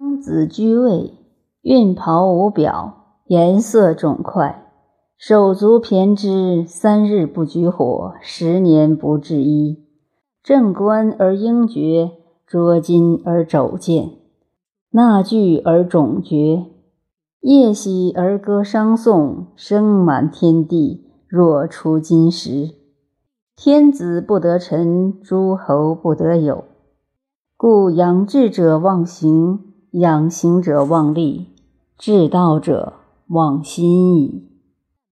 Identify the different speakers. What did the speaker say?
Speaker 1: 公子居位，运袍无表，颜色肿块，手足骈之，三日不举火，十年不制衣。正官而应绝，捉襟而肘见，纳具而踵绝，夜喜而歌商颂，声满天地，若出金石。天子不得臣，诸侯不得友。故养志者忘形，养行者忘力，治道者忘心矣。